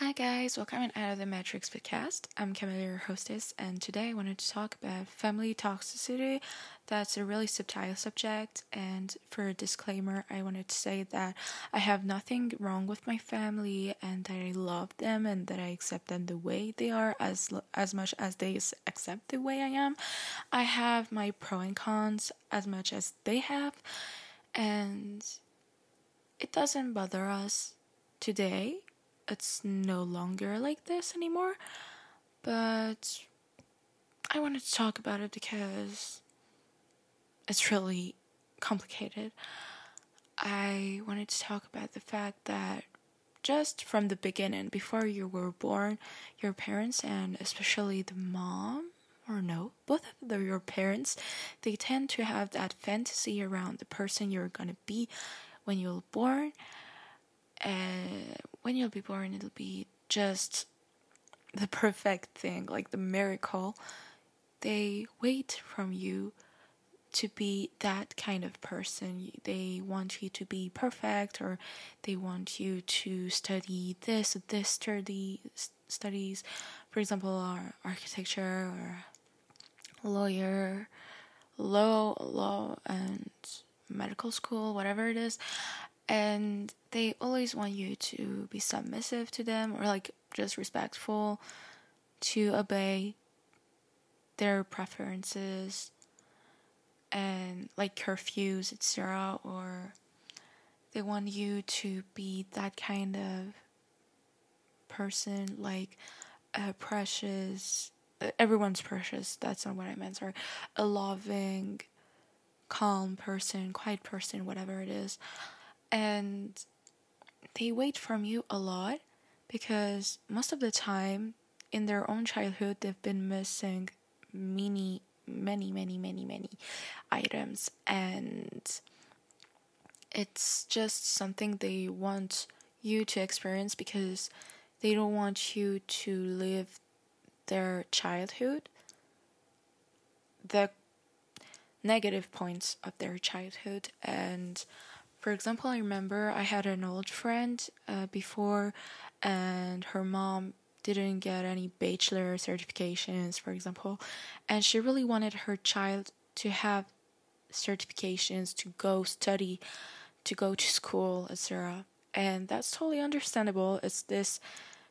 Hi guys, welcome to Out of the Matrix podcast. I'm Camilla, your hostess, and today I wanted to talk about family toxicity. That's a really subtle subject, and for a disclaimer, I wanted to say that I have nothing wrong with my family, and that I love them, and that I accept them the way they are, as as much as they accept the way I am. I have my pro and cons as much as they have, and it doesn't bother us today it's no longer like this anymore. But I wanted to talk about it because it's really complicated. I wanted to talk about the fact that just from the beginning, before you were born, your parents and especially the mom, or no, both of the, your parents, they tend to have that fantasy around the person you're gonna be when you're born. When you'll be born, it'll be just the perfect thing, like the miracle. They wait from you to be that kind of person. They want you to be perfect, or they want you to study this, this study studies, for example, architecture or lawyer, law, law, and medical school, whatever it is and they always want you to be submissive to them or like just respectful to obey their preferences and like curfews etc or they want you to be that kind of person like a precious everyone's precious that's not what i meant sorry a loving calm person quiet person whatever it is and they wait from you a lot because most of the time in their own childhood they've been missing many many many many many items. And it's just something they want you to experience because they don't want you to live their childhood. The negative points of their childhood and for example, I remember I had an old friend uh, before, and her mom didn't get any bachelor certifications, for example, and she really wanted her child to have certifications to go study, to go to school, etc. And that's totally understandable. It's this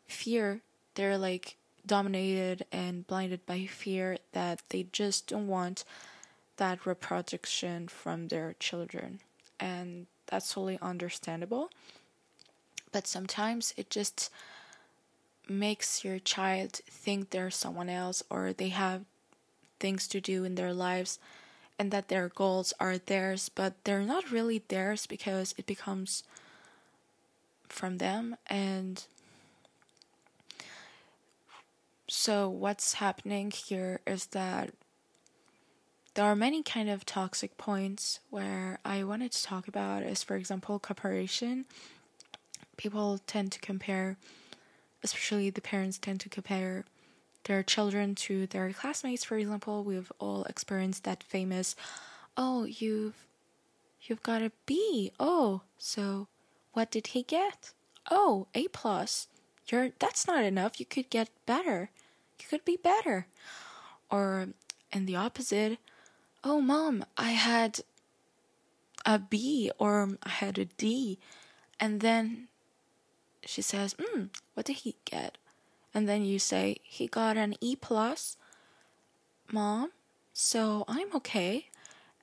fear. They're like dominated and blinded by fear that they just don't want that reproduction from their children. And that's totally understandable. But sometimes it just makes your child think they're someone else or they have things to do in their lives and that their goals are theirs, but they're not really theirs because it becomes from them and so what's happening here is that there are many kind of toxic points where I wanted to talk about is for example comparison. People tend to compare especially the parents tend to compare their children to their classmates for example. We've all experienced that famous oh you've you've got a b. Oh so what did he get? Oh a plus. You're that's not enough. You could get better. You could be better. Or in the opposite oh, mom, I had a B or I had a D. And then she says, hmm, what did he get? And then you say, he got an E plus, mom, so I'm okay.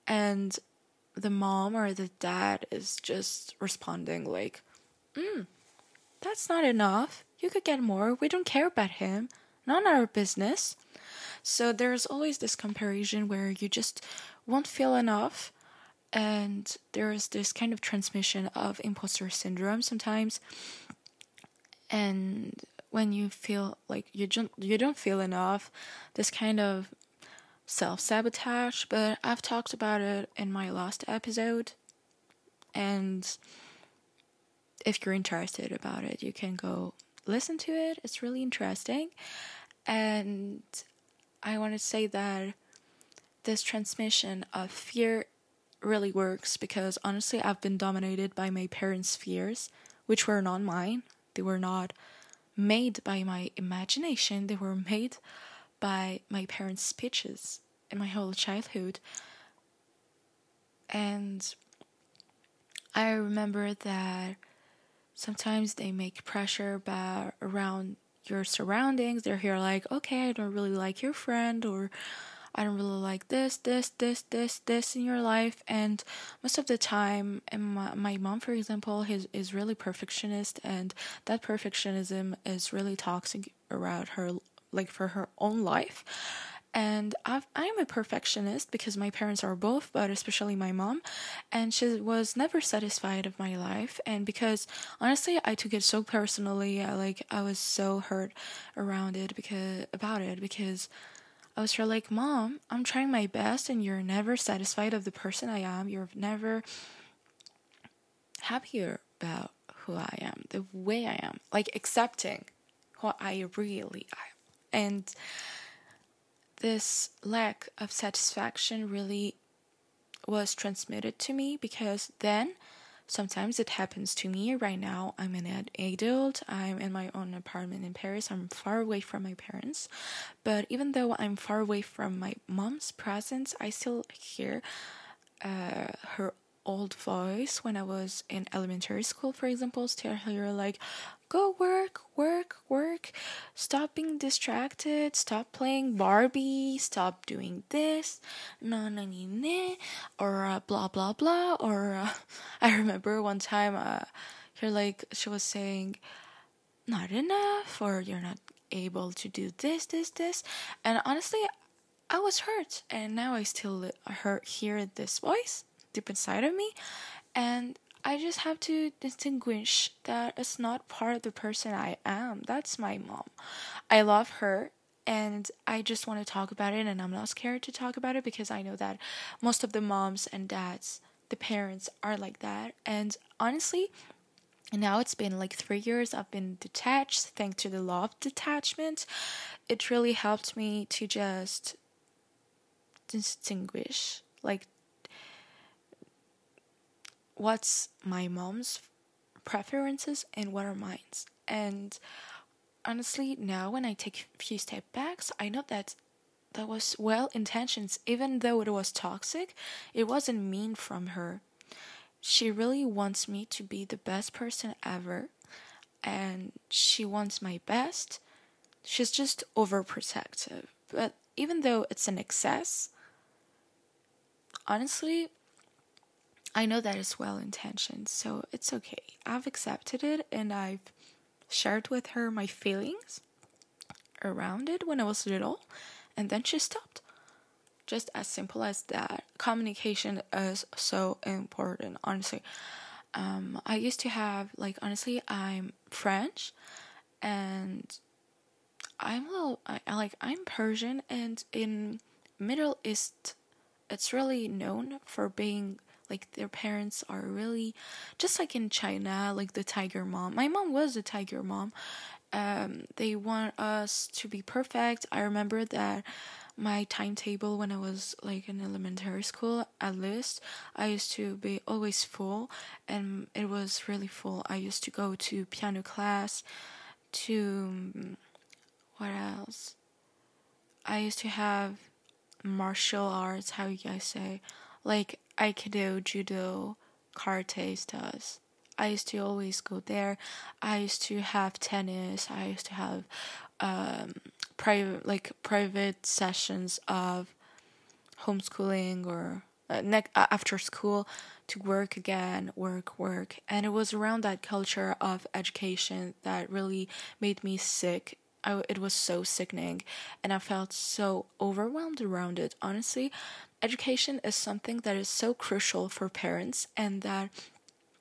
And the mom or the dad is just responding like, hmm, that's not enough. You could get more. We don't care about him. Not our business. So there's always this comparison where you just won't feel enough and there is this kind of transmission of imposter syndrome sometimes and when you feel like you don't you don't feel enough this kind of self-sabotage but I've talked about it in my last episode and if you're interested about it you can go listen to it it's really interesting and I want to say that this transmission of fear really works because honestly, I've been dominated by my parents' fears, which were not mine. They were not made by my imagination, they were made by my parents' speeches in my whole childhood. And I remember that sometimes they make pressure around your surroundings. They're here like, okay, I don't really like your friend, or I don't really like this, this, this, this, this in your life. And most of the time, and my, my mom, for example, is, is really perfectionist, and that perfectionism is really toxic around her, like for her own life and I've, I'm a perfectionist because my parents are both, but especially my mom, and she was never satisfied of my life. And because honestly, I took it so personally, I, like I was so hurt around it because about it because I was sure like, mom, I'm trying my best, and you're never satisfied of the person I am. You're never happier about who I am, the way I am, like accepting who I really am, and this lack of satisfaction really was transmitted to me because then sometimes it happens to me right now. I'm an adult. I'm in my own apartment in paris. I'm far away from my parents. But even though i'm far away from my mom's presence i still hear uh, her old voice when I was in elementary school, for example, still hear like, go work, work, work, stop being distracted, stop playing Barbie, stop doing this, na na no, no, or uh, blah, blah, blah. Or uh, I remember one time, uh, here, like, she was saying, not enough, or you're not able to do this, this, this. And honestly, I was hurt, and now I still hurt, hear this voice deep inside of me and I just have to distinguish that it's not part of the person I am. That's my mom. I love her and I just want to talk about it and I'm not scared to talk about it because I know that most of the moms and dads, the parents are like that. And honestly, now it's been like three years I've been detached thanks to the law of detachment. It really helped me to just distinguish like what's my mom's preferences and what are mine. And honestly, now when I take a few step backs, I know that that was well intentions, even though it was toxic, it wasn't mean from her. She really wants me to be the best person ever, and she wants my best. She's just overprotective. But even though it's an excess, honestly, I know that is well intentioned, so it's okay. I've accepted it and I've shared with her my feelings around it when I was little, and then she stopped. Just as simple as that. Communication is so important, honestly. Um, I used to have, like, honestly, I'm French and I'm a little, I, like, I'm Persian, and in Middle East, it's really known for being like their parents are really just like in China, like the tiger mom. My mom was a tiger mom. Um, they want us to be perfect. I remember that my timetable when I was like in elementary school, at least, I used to be always full, and it was really full. I used to go to piano class, to what else? I used to have martial arts. How you guys say? Like Aikido, Judo, Karate stuff. I used to always go there. I used to have tennis. I used to have um, private like private sessions of homeschooling or uh, ne- after school to work again, work, work. And it was around that culture of education that really made me sick. I, it was so sickening, and I felt so overwhelmed around it, honestly education is something that is so crucial for parents and that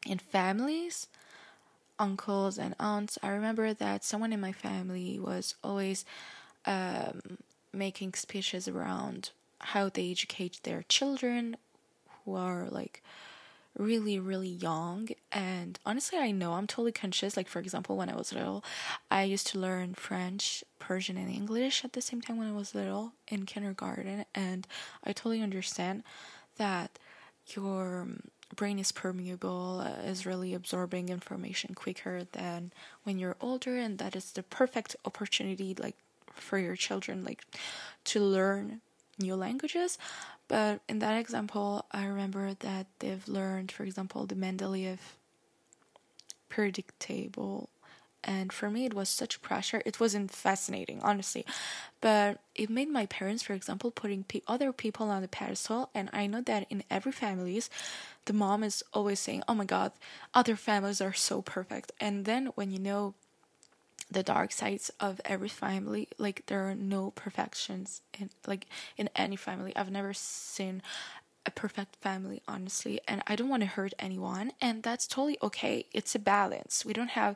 in families uncles and aunts i remember that someone in my family was always um, making speeches around how they educate their children who are like really really young. And honestly i know i'm totally conscious. Like for example when i was little i used to learn french persian and english at the same time when i was little in kindergarten. And i totally understand that your brain is permeable, uh, is really absorbing information quicker than when you're older, and that is the perfect opportunity, like for your children, like to learn new languages. But in that example, I remember that they've learned, for example, the Mendeleev periodic table and for me it was such pressure. It wasn't fascinating honestly. But it made my parents for example putting pe- other people on the pedestal. And i know that in every families the mom is always saying oh my god other families are so perfect. And then when you know the dark sides of every family like there are no perfections in like in any family. I've never seen a perfect family honestly and i don't want to hurt anyone and that's totally okay. It's a balance. We don't have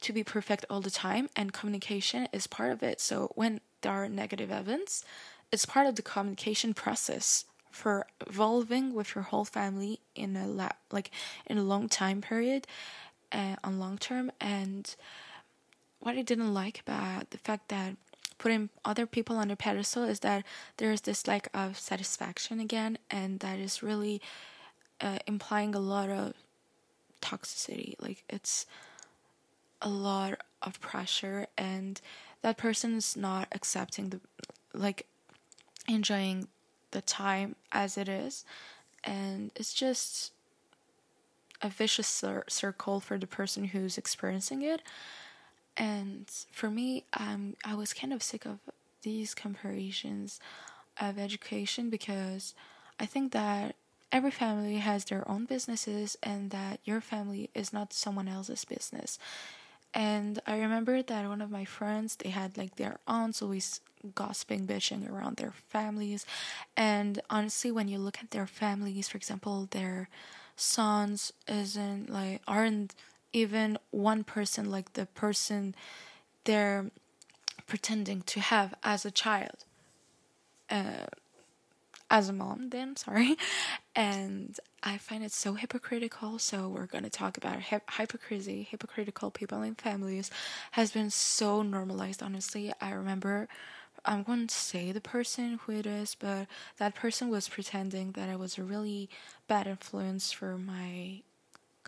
to be perfect all the time, and communication is part of it. So when there are negative events, it's part of the communication process for evolving with your whole family in a la- like in a long time period uh, on long term and what I didn't like about the fact that putting other people on a pedestal is that there's this lack of satisfaction again and that is really uh, implying a lot of toxicity. Like it's a lot of pressure and that person is not accepting the like enjoying the time as it is. And it's just a vicious cir- circle for the person who's experiencing it and for me um I was kind of sick of these comparisons of education because I think that every family has their own businesses and that your family is not someone else's business and I remember that one of my friends, they had like their aunts always gossiping, bitching around their families. And honestly, when you look at their families, for example, their sons isn't like aren't even one person like the person they're pretending to have as a child. Uh, as a mom then sorry and i find it so hypocritical so we're going to talk about hip- hypocrisy hypocritical people in families has been so normalized honestly i remember i'm going to say the person who it is but that person was pretending that i was a really bad influence for my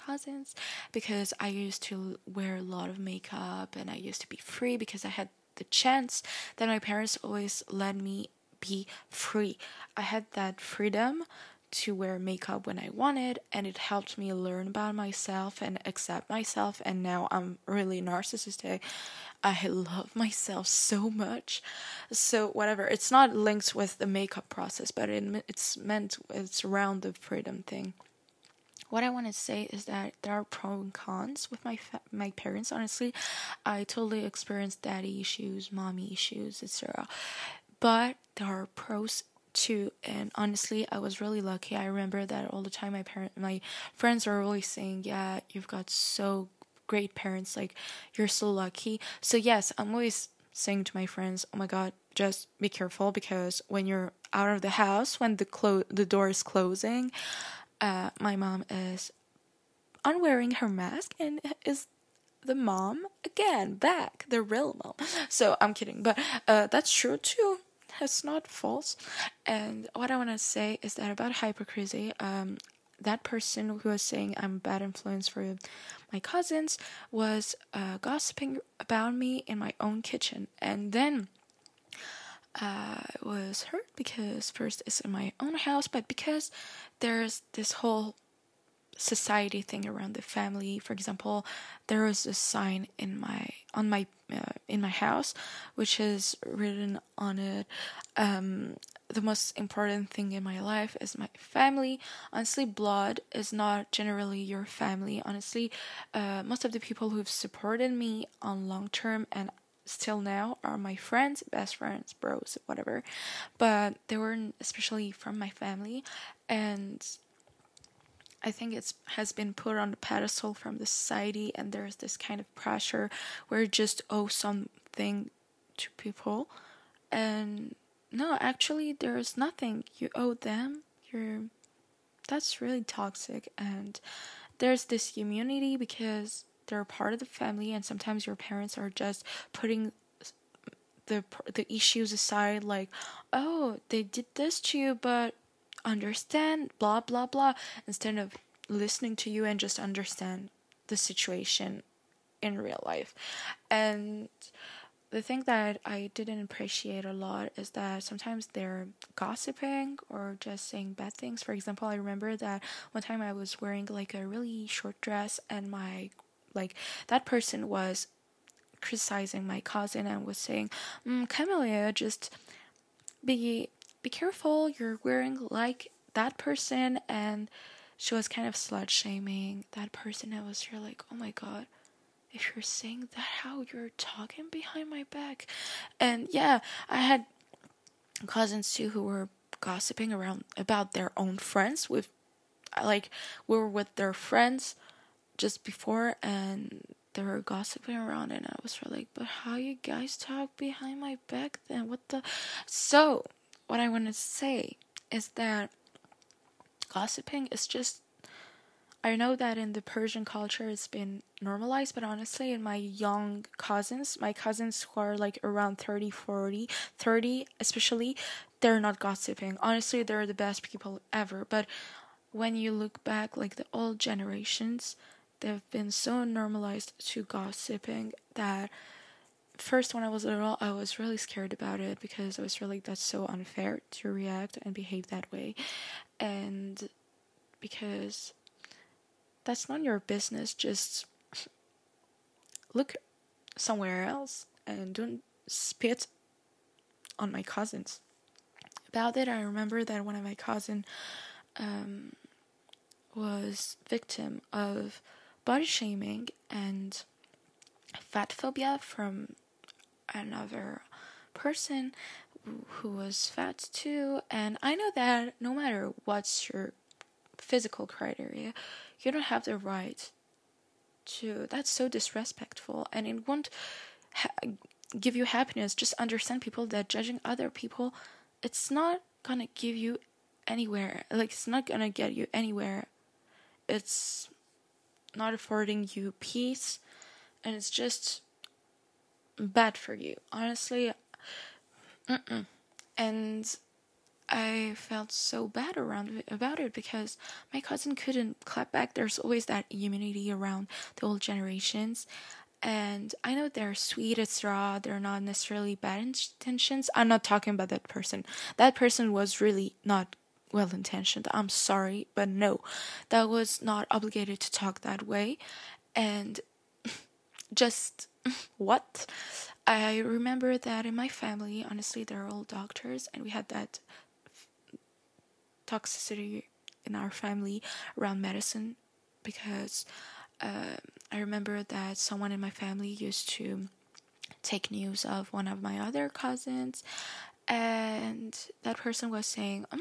cousins because i used to wear a lot of makeup and i used to be free because i had the chance that my parents always let me be free. I had that freedom to wear makeup when I wanted, and it helped me learn about myself and accept myself. And now I'm really narcissistic. I love myself so much. So whatever, it's not linked with the makeup process, but it, it's meant it's around the freedom thing. What I want to say is that there are pros and cons with my fa- my parents. Honestly, I totally experienced daddy issues, mommy issues, etc. But there are pros too and honestly i was really lucky i remember that all the time my parent my friends are always saying yeah you've got so great parents like you're so lucky so yes i'm always saying to my friends oh my god just be careful because when you're out of the house when the clo- the door is closing uh, my mom is unwearing her mask and is the mom again back the real mom so i'm kidding but uh, that's true too it's not false. And what I want to say is that about hypocrisy, um, that person who was saying I'm a bad influence for my cousins was uh, gossiping about me in my own kitchen. And then I was hurt because first it's in my own house, but because there's this whole society thing around the family. For example, there was a sign in my on my uh, in my house which is written on it um, the most important thing in my life is my family honestly blood is not generally your family honestly uh, most of the people who've supported me on long term and still now are my friends best friends bros whatever. But they weren't especially from my family. And I think it's has been put on the pedestal from the society, and there's this kind of pressure where you just owe something to people, and no, actually, there's nothing. You owe them. You're that's really toxic, and there's this immunity because they're part of the family, and sometimes your parents are just putting the the issues aside, like, oh, they did this to you, but understand blah blah blah instead of listening to you and just understand the situation in real life and the thing that I didn't appreciate a lot is that sometimes they're gossiping or just saying bad things. For example, I remember that one time I was wearing like a really short dress and my like that person was criticizing my cousin and was saying, mm, Camelia, just be be careful. You're wearing like that person, and she was kind of slut shaming that person. I was here like, oh my god, if you're saying that, how you're talking behind my back, and yeah, I had cousins too who were gossiping around about their own friends with like we were with their friends just before and they were gossiping around and I was like, but how you guys talk behind my back then? What the so what I want to say is that gossiping is just I know that in the Persian culture it's been normalized, but honestly, in my young cousins, my cousins who are like around 30, 40, 30 especially, they're not gossiping. Honestly, they're the best people ever. But when you look back, like the old generations, they've been so normalized to gossiping that first when I was little I was really scared about it because I was really that's so unfair to react and behave that way. And because that's not your business just look somewhere else and don't spit on my cousins. About it I remember that one of my cousin um, was victim of body shaming and fat phobia from another person who was fat too. And I know that no matter what's your physical criteria, you don't have the right to. That's so disrespectful, and it won't ha- give you happiness. Just understand people that judging other people, it's not gonna give you anywhere. Like it's not gonna get you anywhere. It's not affording you peace, and it's just bad for you. Honestly, mm-mm. and I felt so bad around about it because my cousin couldn't clap back. There's always that immunity around the old generations. And I know they're sweet, it's raw, they're not necessarily bad intentions. I'm not talking about that person. That person was really not well intentioned. I'm sorry, but no, that was not obligated to talk that way. And just what? I remember that in my family, honestly, they're all doctors, and we had that toxicity in our family around medicine because uh, I remember that someone in my family used to take news of one of my other cousins, and that person was saying, mm,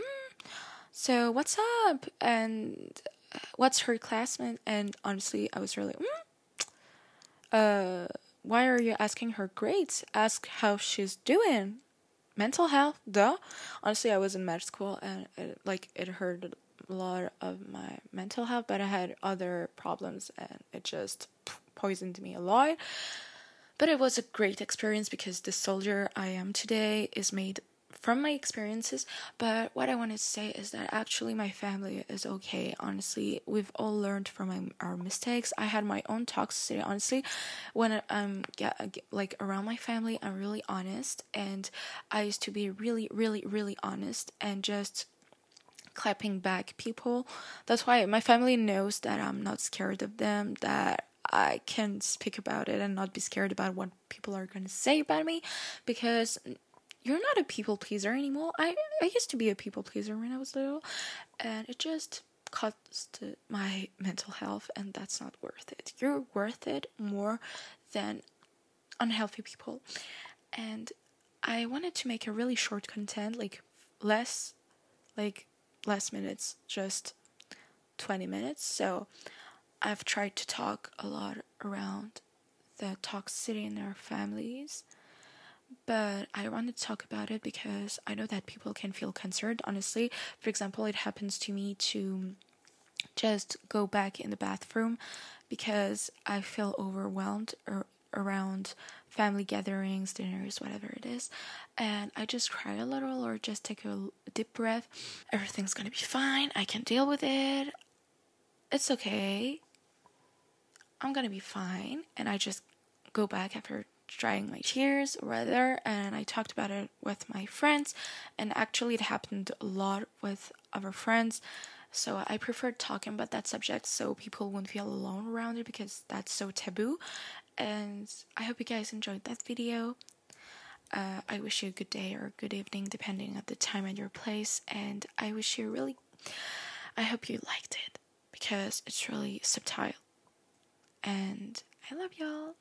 so what's up? And uh, what's her classmate? And honestly i was really mm, uh why are you asking her grades? Ask how she's doing. Mental health duh. Honestly i was in med school and it, like it hurt a lot of my mental health but i had other problems and it just poisoned me a lot. But it was a great experience because the soldier i am today is made from my experiences but what i wanted to say is that actually my family is okay. Honestly we've all learned from my, our mistakes. I had my own toxicity honestly when um, i'm get, like around my family i'm really honest and i used to be really really really honest and just clapping back people. That's why my family knows that i'm not scared of them that I can speak about it and not be scared about what people are going to say about me because you're not a people pleaser anymore. I I used to be a people pleaser when I was little, and it just cost my mental health, and that's not worth it. You're worth it more than unhealthy people, and I wanted to make a really short content, like less, like less minutes, just twenty minutes. So I've tried to talk a lot around the toxicity in our families but I wanted to talk about it because I know that people can feel concerned. Honestly, for example, it happens to me to just go back in the bathroom because I feel overwhelmed or around family gatherings, dinners, whatever it is, and I just cry a little or just take a deep breath. Everything's gonna be fine. I can deal with it. It's okay. I'm gonna be fine. And I just go back after drying my tears rather and I talked about it with my friends and actually it happened a lot with other friends so I prefer talking about that subject so people won't feel alone around it because that's so taboo. And I hope you guys enjoyed that video. Uh, I wish you a good day or a good evening depending on the time and your place. And I wish you really, I hope you liked it because it's really subtle. And I love y'all.